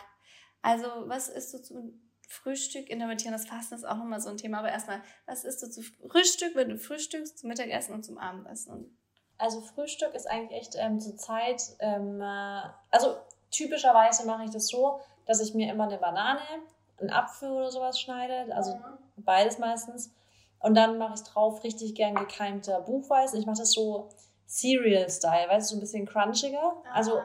Also, was isst du zum Frühstück? Intermittierendes Fasten ist auch nochmal so ein Thema, aber erstmal, was isst du zu Frühstück, wenn du frühstückst, zum Mittagessen und zum Abendessen? Also, Frühstück ist eigentlich echt ähm, zur Zeit, ähm, äh, also typischerweise mache ich das so, dass ich mir immer eine Banane, einen Apfel oder sowas schneide, also mhm. beides meistens und dann mache ich drauf richtig gern gekeimter Buchweizen. Ich mache das so Cereal-Style, weißt du, so ein bisschen crunchiger. Ah. Also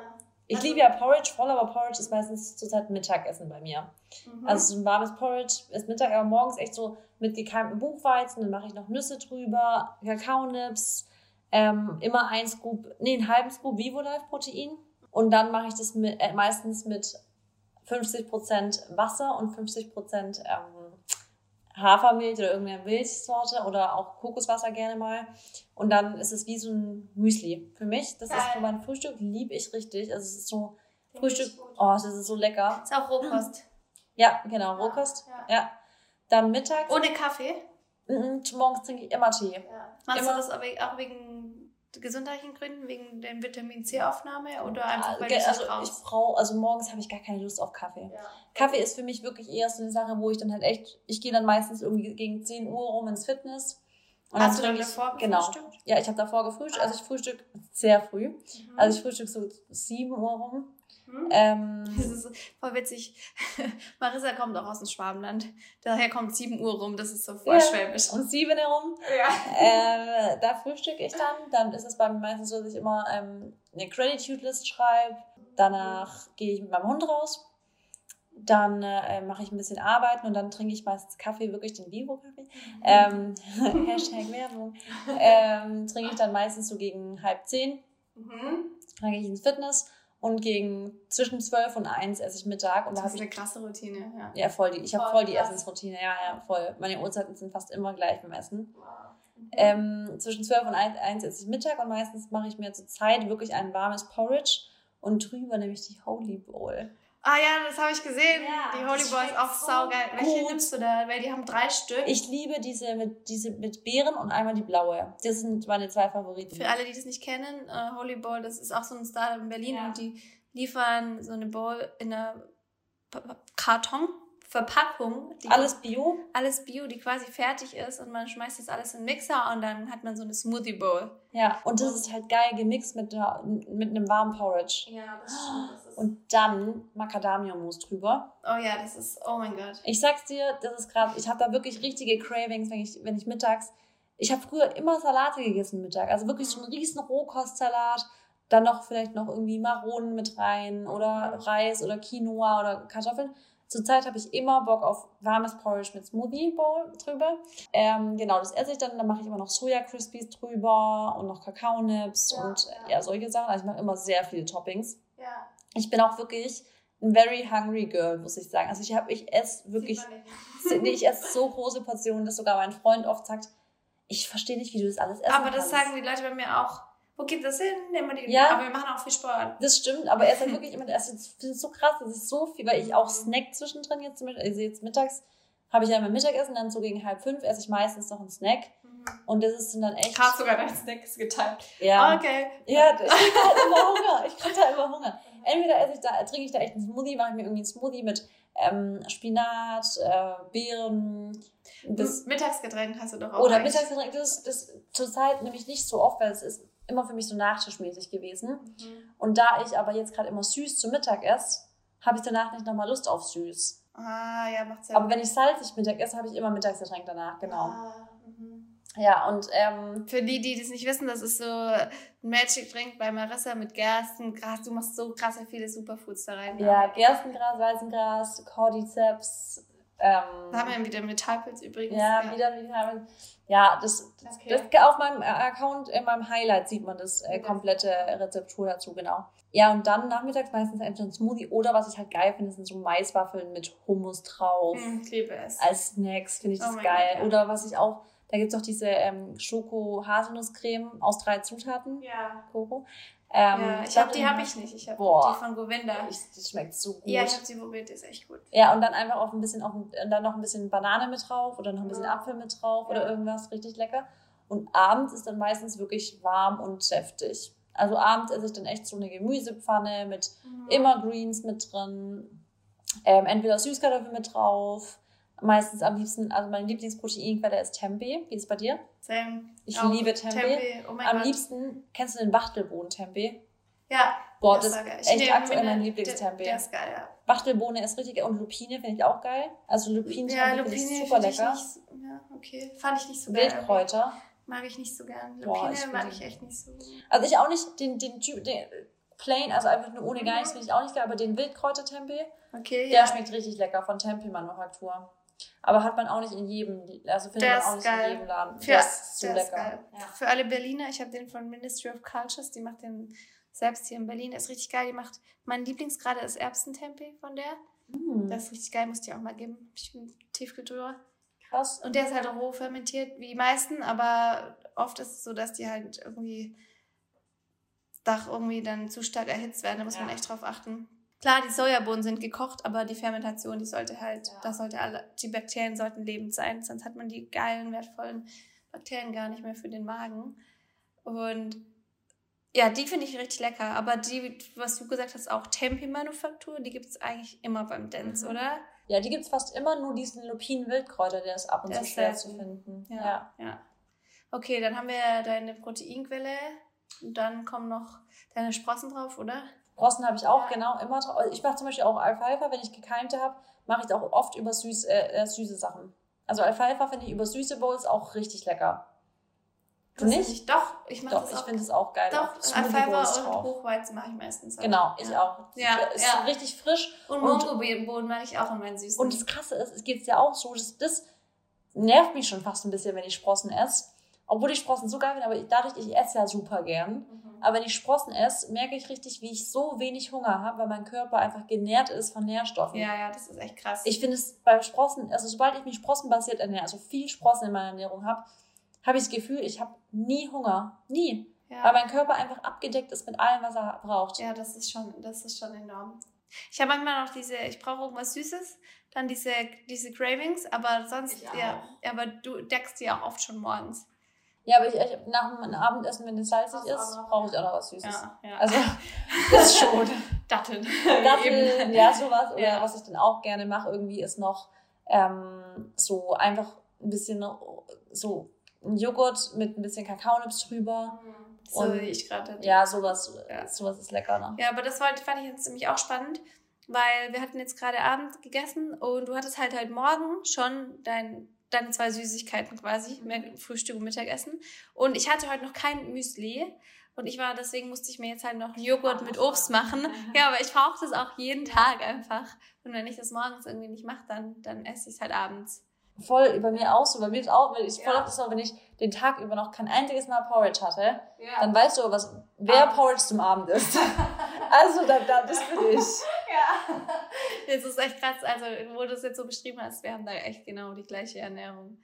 ich also, liebe ja Porridge voll, aber Porridge ist meistens zurzeit Mittagessen bei mir. Mhm. Also so ein warmes Porridge ist Mittag, aber morgens echt so mit gekeimtem Buchweizen. Dann mache ich noch Nüsse drüber, Kakaonips, ähm, immer ein Scoop, nee, einen halben Scoop Vivo Life Protein. Und dann mache ich das mit, äh, meistens mit 50% Wasser und 50% ähm, Hafermilch oder irgendeine Milchsorte oder auch Kokoswasser gerne mal. Und dann ist es wie so ein Müsli. Für mich, das Geil. ist für mein Frühstück, liebe ich richtig. Also es ist so Frühstück, oh, das ist so lecker. Ist auch Rohkost. Ja, genau, Rohkost. Ja. ja. Dann mittags. Ohne Kaffee? Mhm, morgens trinke ich immer Tee. Ja. Machst immer. du das auch wegen gesundheitlichen Gründen, wegen der Vitamin C-Aufnahme oder einfach weil also du ich brauche, also morgens habe ich gar keine Lust auf Kaffee. Ja. Kaffee ist für mich wirklich eher so eine Sache, wo ich dann halt echt, ich gehe dann meistens irgendwie gegen 10 Uhr rum ins Fitness. Und Hast du dann davor genau. gefrühstückt? Genau. Ja, ich habe davor gefrühstückt. Also ich frühstück sehr früh. Mhm. Also ich frühstück so 7 Uhr rum. Hm? Ähm, das ist voll witzig. Marissa kommt auch aus dem Schwabenland. Daher kommt 7 Uhr rum, das ist so voll ja, schwäbisch. Um 7 herum. Ja. Äh, da frühstücke ich dann. Dann ist es bei mir meistens so, dass ich immer ähm, eine Gratitude-List schreibe. Danach gehe ich mit meinem Hund raus. Dann äh, mache ich ein bisschen Arbeiten und dann trinke ich meistens Kaffee, wirklich den Vivo-Kaffee. Mhm. Ähm, Hashtag Werbung. Ähm, trinke ich dann meistens so gegen halb zehn. Mhm. Dann gehe ich ins Fitness und gegen zwischen 12 und 1 esse ich Mittag. Und das da ist eine krasse Routine, ja. Ja, voll die. Ich habe voll die krass. Essensroutine, ja, ja, voll. Meine Uhrzeiten sind fast immer gleich beim Essen. Wow. Mhm. Ähm, zwischen 12 und 1, 1 esse ich Mittag und meistens mache ich mir zur Zeit wirklich ein warmes Porridge und drüber nämlich die Holy Bowl. Ah ja, das habe ich gesehen. Ja, die Holy Boy ist auch so saugeil. Welche nimmst du da? Weil die haben drei Stück. Ich liebe diese mit, diese mit Beeren und einmal die blaue. Das sind meine zwei Favoriten. Für alle, die das nicht kennen, uh, Holy Bowl, das ist auch so ein Startup in Berlin ja. und die liefern so eine Bowl in einer Karton Verpackung. alles Bio? Alles Bio, die quasi fertig ist und man schmeißt das alles in den Mixer und dann hat man so eine Smoothie Bowl. Ja, und das ist halt geil gemixt mit, mit einem warmen Porridge. Ja, das stimmt. und dann Macadamia-Mousse drüber. Oh ja, das ist, oh mein Gott. Ich sag's dir, das ist gerade, ich habe da wirklich richtige Cravings, wenn ich, wenn ich mittags, ich habe früher immer Salate gegessen Mittag, also wirklich so einen riesen Rohkostsalat, dann noch vielleicht noch irgendwie Maronen mit rein oder Reis oder Quinoa oder Kartoffeln. Zurzeit habe ich immer Bock auf warmes Porridge mit Smoothie Bowl drüber. Ähm, genau, das esse ich dann. Dann mache ich immer noch Soja Crispies drüber und noch Kakaonips ja, und ja. ja. solche Sachen. Also ich mache immer sehr viele Toppings. Ja. Ich bin auch wirklich ein very hungry girl, muss ich sagen. Also ich habe, ich esse wirklich, nee, ich esse so große Portionen, dass sogar mein Freund oft sagt, ich verstehe nicht, wie du das alles essen Aber das kannst. sagen die Leute bei mir auch. Wo geht das hin? Nehmen wir die. Ja. Aber wir machen auch viel Sport. Das stimmt, aber er ist halt wirklich immer, er das ist so krass, das ist so viel, weil ich auch snack zwischendrin jetzt, zum Beispiel, also jetzt mittags habe ich ja mein Mittagessen, dann so gegen halb fünf esse ich meistens noch einen Snack und das ist dann echt, Hast sogar dein Snacks geteilt. ja, Okay. ja, ich krieg halt immer Hunger, ich krieg da immer Hunger. Entweder esse ich da, trinke ich da echt einen Smoothie, mache ich mir irgendwie einen Smoothie mit ähm, Spinat, äh, Beeren, das, Mittagsgetränk hast du doch auch. oder eigentlich. Mittagsgetränk, das, das zurzeit nämlich nicht so oft, weil es ist immer für mich so nachtischmäßig gewesen. Mhm. Und da ich aber jetzt gerade immer süß zum Mittag esse, habe ich danach nicht nochmal Lust auf süß. Ah, ja, macht Sinn. Aber wenn ich salzig Mittag esse, habe ich immer Mittagsgetränk danach, genau. Ah. Ja, und ähm, Für die, die das nicht wissen, das ist so ein Magic Drink bei Marissa mit Gerstengras. Du machst so krasse viele Superfoods da rein. ja, Gerstengras, Weizengras, Cordyceps, ähm, Da haben wir wieder Metallpilz übrigens. ja, wieder Vitamin. Ja, das, Okay. das auf meinem äh, Account, in meinem Highlight sieht man das äh, komplette Rezeptur dazu, genau. Ja, und dann nachmittags meistens entweder ein Smoothie oder was ich halt geil finde, sind so Maiswaffeln mit Hummus drauf. Ich liebe es. als Snacks finde ich Oh das mein geil. Gott, ja. Oder was ich auch, da gibt es auch diese ähm, Schoko-Haselnusscreme aus drei Zutaten, Ja. Koro. Ähm, ja, ich hab, die habe ich nicht. Ich habe die von Govinda. Ich, das schmeckt so gut. ja, ich habe sie probiert, die ist echt gut. Ja, und dann einfach auch ein bisschen, und dann noch ein bisschen Banane mit drauf oder noch ein bisschen Ja. Apfel mit drauf Ja. oder irgendwas richtig lecker. Und abends ist dann meistens wirklich warm und säftig. Also abends esse ich dann echt so eine Gemüsepfanne mit Mhm. immer Greens mit drin, ähm, entweder Süßkartoffeln mit drauf. Meistens am liebsten, also meine Lieblingsproteinquelle ist Tempeh. Wie ist es bei dir? Same. Ich Auch liebe Tempeh. Oh mein Am Gott. liebsten, kennst du den Wachtelbohnen-Tempeh? Ja. Boah, das, geil. ist echt aktuell mir mein Lieblingstempeh. Der, ist geil, ja. Wachtelbohne ist richtig geil und Lupine finde ich auch geil. Also Lupinen Ja, Lupine super finde ich lecker. so, Ja, okay. Fand ich nicht so geil. Wildkräuter. Mag ich nicht so gern. Boah, Lupine ich find mag ich echt nicht so. Also ich auch nicht den, den Typ, den plain, also einfach nur ohne gar Mhm. nichts finde ich auch nicht geil, aber den Wildkräuter-Tempeh, Okay, der ja. schmeckt richtig lecker von Tempeh Manufaktur. Aber hat man auch nicht in jedem, also findet Der man auch nicht geil. in jedem Laden. Für, der ist so lecker. ist. Ja. Für alle Berliner, ich habe den von Ministry of Cultures, die macht den selbst hier in Berlin. Ist richtig geil. Die macht, mein Lieblingsgrade ist Erbsentempeh von der. Hm, Das ist richtig geil, muss ich auch mal geben. Ich bin Tiefkühltruhe. krass. Und der ist halt roh fermentiert, wie die meisten, aber oft ist es so, dass die halt irgendwie doch irgendwie dann zu stark erhitzt werden. Da muss man Ja. echt drauf achten. Klar, die Sojabohnen sind gekocht, aber die Fermentation, die sollte halt, Ja. da sollte alle, die Bakterien sollten lebend sein, sonst hat man die geilen, wertvollen Bakterien gar nicht mehr für den Magen. Und ja, die finde ich richtig lecker. Aber die, was du gesagt hast, auch Tempe-Manufaktur, die gibt es eigentlich immer beim Dance, Mhm. oder? Ja, die gibt es fast immer, nur diesen Lupinen-Wildkräuter, der ist ab und zu ist schwer zu finden. Ja. ja. ja. Okay, dann haben wir deine Proteinquelle. Und dann kommen noch deine Sprossen drauf, oder? Sprossen habe ich auch genau immer drauf. Ich mache zum Beispiel auch Alfalfa, wenn ich gekeimte habe, mache ich auch oft über süß, äh, äh, süße Sachen. Also Alfalfa finde ich über süße Bowls auch richtig lecker. Du nicht? Ich, doch, ich mache Doch, das ich finde es auch geil. Doch, Alfalfa und drauf. Hochweizen mache ich meistens auch. Genau, ich ja. auch. Ja, ist ja. richtig frisch. Und Mongo-Bohnen mag ich auch in meinen süßen. Und das Krasse ist, es geht ja auch so, das, das nervt mich schon fast ein bisschen, wenn ich Sprossen esse. Obwohl ich Sprossen so geil finde, aber dadurch, ich esse ja super gern. Mhm. Aber wenn ich Sprossen esse, merke ich richtig, wie ich so wenig Hunger habe, weil mein Körper einfach genährt ist von Nährstoffen. Ja, ja, das ist echt krass. Ich finde es beim Sprossen, also sobald ich mich sprossenbasiert ernähre, also viel Sprossen in meiner Ernährung habe, habe ich das Gefühl, ich habe nie Hunger. Nie. ja. Weil mein Körper einfach abgedeckt ist mit allem, was er braucht. Ja, das ist schon, das ist schon enorm. Ich habe manchmal noch diese, ich brauche irgendwas Süßes, dann diese, diese Cravings, aber sonst, ja, aber du deckst die auch oft schon morgens. Ja, aber ich, ich nach dem Abendessen, wenn es salzig du ist, brauche ich auch noch was Süßes. Ja, ja. Also, das schon. Datteln. Datteln, ja, sowas. Oder Ja. was ich dann auch gerne mache, irgendwie ist noch ähm, so einfach ein bisschen so ein Joghurt mit ein bisschen Kakaonips drüber. So Und- wie ich gerade. Ja, sowas, Ja. sowas ist lecker. Ne? Ja, aber das fand ich jetzt nämlich auch spannend, weil wir hatten jetzt gerade Abend gegessen und du hattest halt halt morgen schon dein, deine zwei Süßigkeiten quasi, mehr Frühstück und Mittagessen. Und ich hatte heute noch kein Müsli. Und ich war, deswegen musste ich mir jetzt halt noch Joghurt mit Obst machen. Ja, aber ich brauche das auch jeden Tag einfach. Und wenn ich das morgens irgendwie nicht mache, dann, dann esse ich es halt abends. Voll, bei mir auch so. Bei mir ist auch, weil ich voll Ja. oft so, wenn ich den Tag über noch kein einziges Mal Porridge hatte, Ja. dann weißt du, was, wer Abends. Porridge zum Abend isst. also, da, da, das bin ich. Ja. Das ist echt krass. Also, wo du es jetzt so beschrieben hast, wir haben da echt genau die gleiche Ernährung.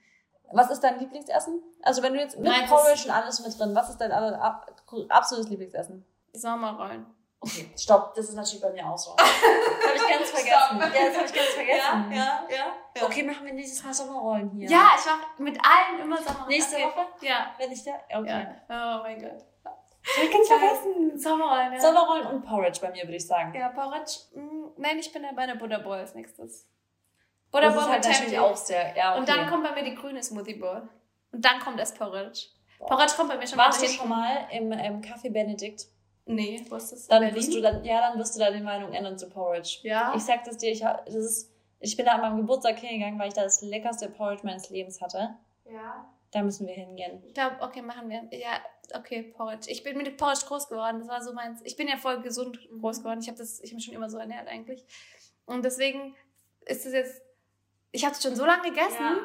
Was ist dein Lieblingsessen? Also, wenn du jetzt mit Nein, Porridge und alles mit drin, was ist dein absolutes Lieblingsessen? Sommerrollen. Okay, stopp, das ist natürlich bei mir auch so. Das habe ich ganz vergessen. Stopp. Ja, das habe ich ganz vergessen. ja, ja. Okay, machen wir nächstes Mal Sommerrollen hier. Ja, ich mache mit allen immer Sommerrollen. Nächste okay. Woche? Ja. Wenn ich da. Okay. ja. Oh mein Gott. Das ich ganz vergessen. Sommerrollen, ja. Sommerrollen und Porridge bei mir, würde ich sagen. Ja, Porridge. mm, Nein, ich bin da bei der Butter Bowl als nächstes. das Butter ist Bowl halt natürlich auch sehr. Ja, okay. Und dann kommt bei mir die grüne Smoothie Bowl. Und dann kommt erst Porridge. Boah. Porridge kommt bei mir schon Warst du hinten. schon mal im ähm, Café Benedikt? Nee, wo ist das? Dann Berlin? wirst du dann, ja, dann wirst du deine Meinung ändern zu Porridge. Ja. Ich sag das dir, ich, das ist, ich bin da an meinem Geburtstag hingegangen, weil ich da das leckerste Porridge meines Lebens hatte. ja. Da müssen wir hingehen. Ich glaube, okay, machen wir. Ja, okay, Porridge. Ich bin mit Porridge groß geworden. Das war so meins. Ich bin ja voll gesund groß geworden. Ich habe das, ich habe mich schon immer so ernährt eigentlich. Und deswegen ist es jetzt. Ich habe es schon so lange gegessen.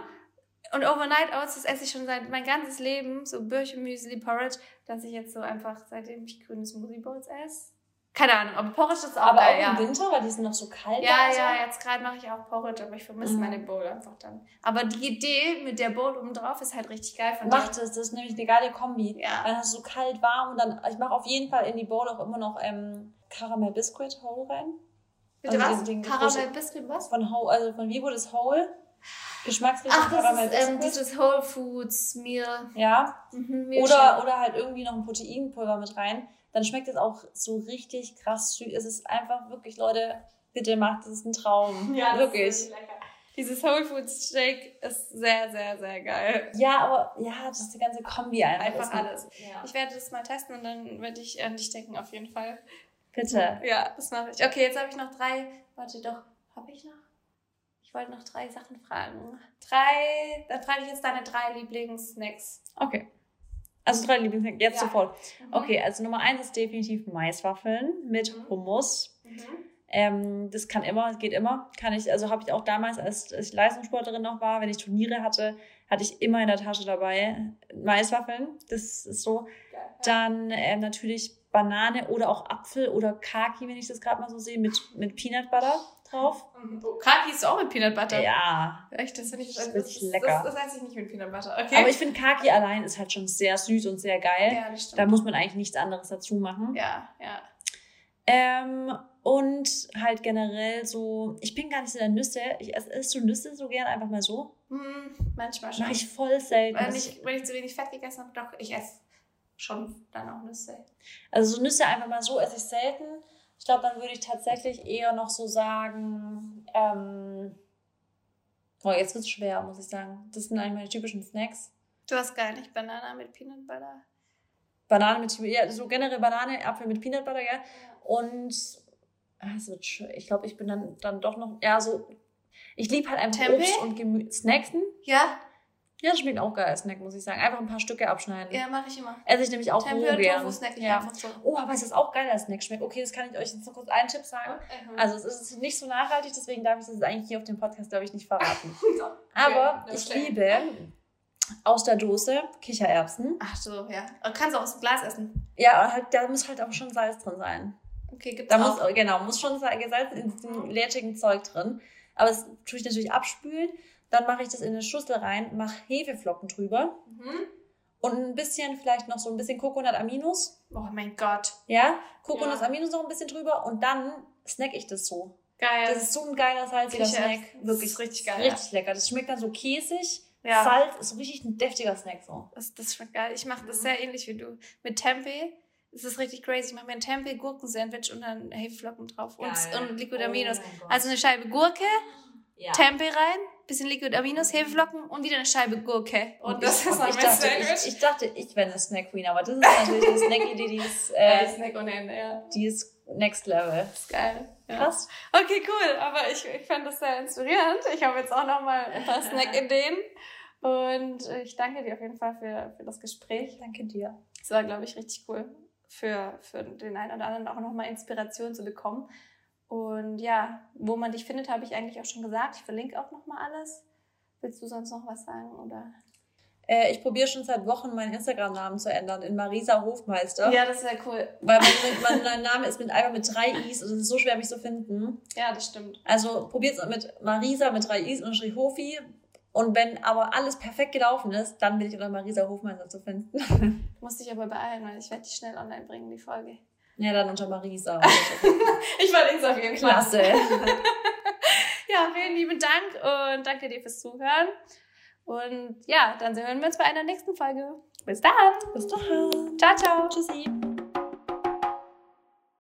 Und Overnight Oats, das esse ich schon seit mein ganzes Leben, so Birchenmüsli, Porridge, dass ich jetzt so einfach, seitdem ich grüne Smoothie Bowls esse. Keine Ahnung, aber Porridge ist auch Aber geil, auch ja. im Winter, weil die sind noch so kalt. Ja, da so. ja, jetzt gerade mache ich auch Porridge, aber ich vermisse Mhm. meine Bowl einfach dann. Aber die Idee mit der Bowl oben drauf ist halt richtig geil von Macht dir. es, das ist nämlich eine geile Kombi. Ja. Dann hast du so kalt, warm und dann, ich mache auf jeden Fall in die Bowl auch immer noch ähm, Caramel Biscuit Whole rein. Bitte also was? diesen- den Karamell Biscuit was? Von Whole, also von Vivo das Whole. Geschmacksrichtung Ach, das Caramel ist ähm, Biscuit. dieses Whole Foods Meal. ja. Mhm, Meal Oder, oder halt irgendwie noch ein Proteinpulver mit rein. Dann schmeckt es auch so richtig krass süß. Es ist einfach wirklich, Leute, bitte macht, das ist ein Traum. Ja, wirklich. Dieses Whole Foods Shake ist sehr, sehr, sehr geil. Ja, aber ja, das ist die ganze Kombi einfach. Einfach alles. Ja. Ich werde das mal testen und dann werde ich an dich denken, auf jeden Fall. Bitte. Ja, das mache ich. Okay, jetzt habe ich noch drei. Warte doch, habe ich noch? Ich wollte noch drei Sachen fragen. Drei, dann frage ich jetzt deine drei Lieblingssnacks. Okay. Also drei Lieblingssnacks, jetzt Ja. sofort. Mhm. Okay, also Nummer eins ist definitiv Maiswaffeln mit Mhm. Hummus. Mhm. Ähm, das kann immer, geht immer. Kann ich, also habe ich auch damals, als ich Leistungssportlerin noch war, wenn ich Turniere hatte, hatte ich immer in der Tasche dabei Maiswaffeln. Das ist so. Dann ähm, natürlich Banane oder auch Apfel oder Kaki, wenn ich das gerade mal so sehe, mit, mit Peanut Butter drauf. Mhm. Oh, Kaki ist auch mit Peanut Butter. Ja. Echt, das finde ich Das ist das, das, lecker. Das, das esse ich nicht mit Peanut Butter. Okay. Aber ich finde, Kaki allein ist halt schon sehr süß und sehr geil. ja, das stimmt. Da muss man eigentlich nichts anderes dazu machen. ja, ja. Ähm, und halt generell so, ich bin gar nicht so der Nüsse. Ich esse, isst du Nüsse so gern einfach mal so? Hm, manchmal schon. Mache ich voll selten. wenn, ich, wenn ich zu wenig Fett gegessen habe, doch, ich esse schon dann auch Nüsse. Also so Nüsse einfach mal so esse ich selten. Ich glaube, dann würde ich tatsächlich eher noch so sagen, ähm, oh, jetzt wird's schwer, muss ich sagen. Das sind eigentlich meine typischen Snacks. Du hast gar nicht Banane mit Peanut Butter. Banane mit, ja, so generell Banane, Apfel mit Peanut Butter, gell? Und es wird schwer. Ich glaube, ich bin dann, dann doch noch, ja, so, ich liebe halt einfach Tempeh? Obst und Gemüse. Snacksen? Ja, Ja, das schmeckt auch geil, Snack, muss ich sagen. Einfach ein paar Stücke abschneiden. ja, mache ich immer. Esse ich nämlich auch Tempeh roh und gern. Tofu snack ich ja. einfach so. Oh, aber es ist auch geil, als Snack schmeckt. Okay, das kann ich euch jetzt noch kurz einen Tipp sagen. Mhm. Also es ist nicht so nachhaltig, deswegen darf ich das eigentlich hier auf dem Podcast, glaube ich, nicht verraten. Aber Okay, ich okay. liebe aus der Dose Kichererbsen. Ach so, ja. Aber kannst du auch aus dem Glas essen. Ja, halt, da muss halt auch schon Salz drin sein. Okay, gibt's Da auch. muss, genau, muss schon Salz in diesem lätschigen Zeug drin. Aber das tue ich natürlich abspülen. Dann mache ich das in eine Schüssel rein, mache Hefeflocken drüber Mhm. und ein bisschen, vielleicht noch so ein bisschen Coconut Aminos. Oh mein Gott. Ja, Coconut Ja. Aminos noch ein bisschen drüber und dann snack ich das so. Geil. Das ist so ein geiler salziger Kichererbsen. Snack. Das Wirklich ist richtig geil, Richtig lecker. Das schmeckt dann so käsig. Ja. Salz ist so richtig ein deftiger Snack so. Das, das schmeckt geil. Ich mache das Mhm. sehr ähnlich wie du. Mit Tempeh. Das ist richtig crazy. Ich mache mir ein Tempeh-Gurken-Sandwich und dann Hefeflocken drauf. Und, und Liquid Aminos. Oh. Also eine Scheibe Gurke, ja. Tempeh rein, bisschen Liquid Aminos, Hefeflocken und wieder eine Scheibe Gurke. Und das ich, ist mein ich, dachte, Sandwich. ich, ich dachte, ich wäre eine Snack Queen, aber das ist natürlich eine Snack-Idee, die ist, äh, äh, Snack ohne Ende, ja. die ist next level. Das ist geil. Ja. Krass. Okay, cool. Aber ich, ich fand das sehr inspirierend. Ich habe jetzt auch noch mal ein paar Snack-Ideen. Und ich danke dir auf jeden Fall für, für das Gespräch. Danke dir. Es war, glaube ich, richtig cool für, für den einen oder anderen auch nochmal Inspiration zu bekommen. Und ja, wo man dich findet, habe ich eigentlich auch schon gesagt. Ich verlinke auch nochmal alles. Willst du sonst noch was sagen? Oder? Äh, ich probiere schon seit Wochen meinen Instagram-Namen zu ändern in Marisa Hofmeister. Ja, das wäre cool. Weil mein, mein, Name ist mit einfach mit drei I's und es ist so schwer, mich zu finden. Ja, das stimmt. Also probiert es mit Marisa mit drei I's und Schrie Hofi. Und wenn aber alles perfekt gelaufen ist, dann bin ich unter Marisa Hofmeister zu finden. Musste ich aber beeilen, weil ich werde die schnell online bringen, die Folge. Ja, dann unter Marisa. ich verlinke es auf jeden Fall. Klasse. ja, vielen lieben Dank und danke dir fürs Zuhören. Und ja, dann hören wir uns bei einer nächsten Folge. Bis dann. Bis dann. Ciao, ciao. Tschüssi.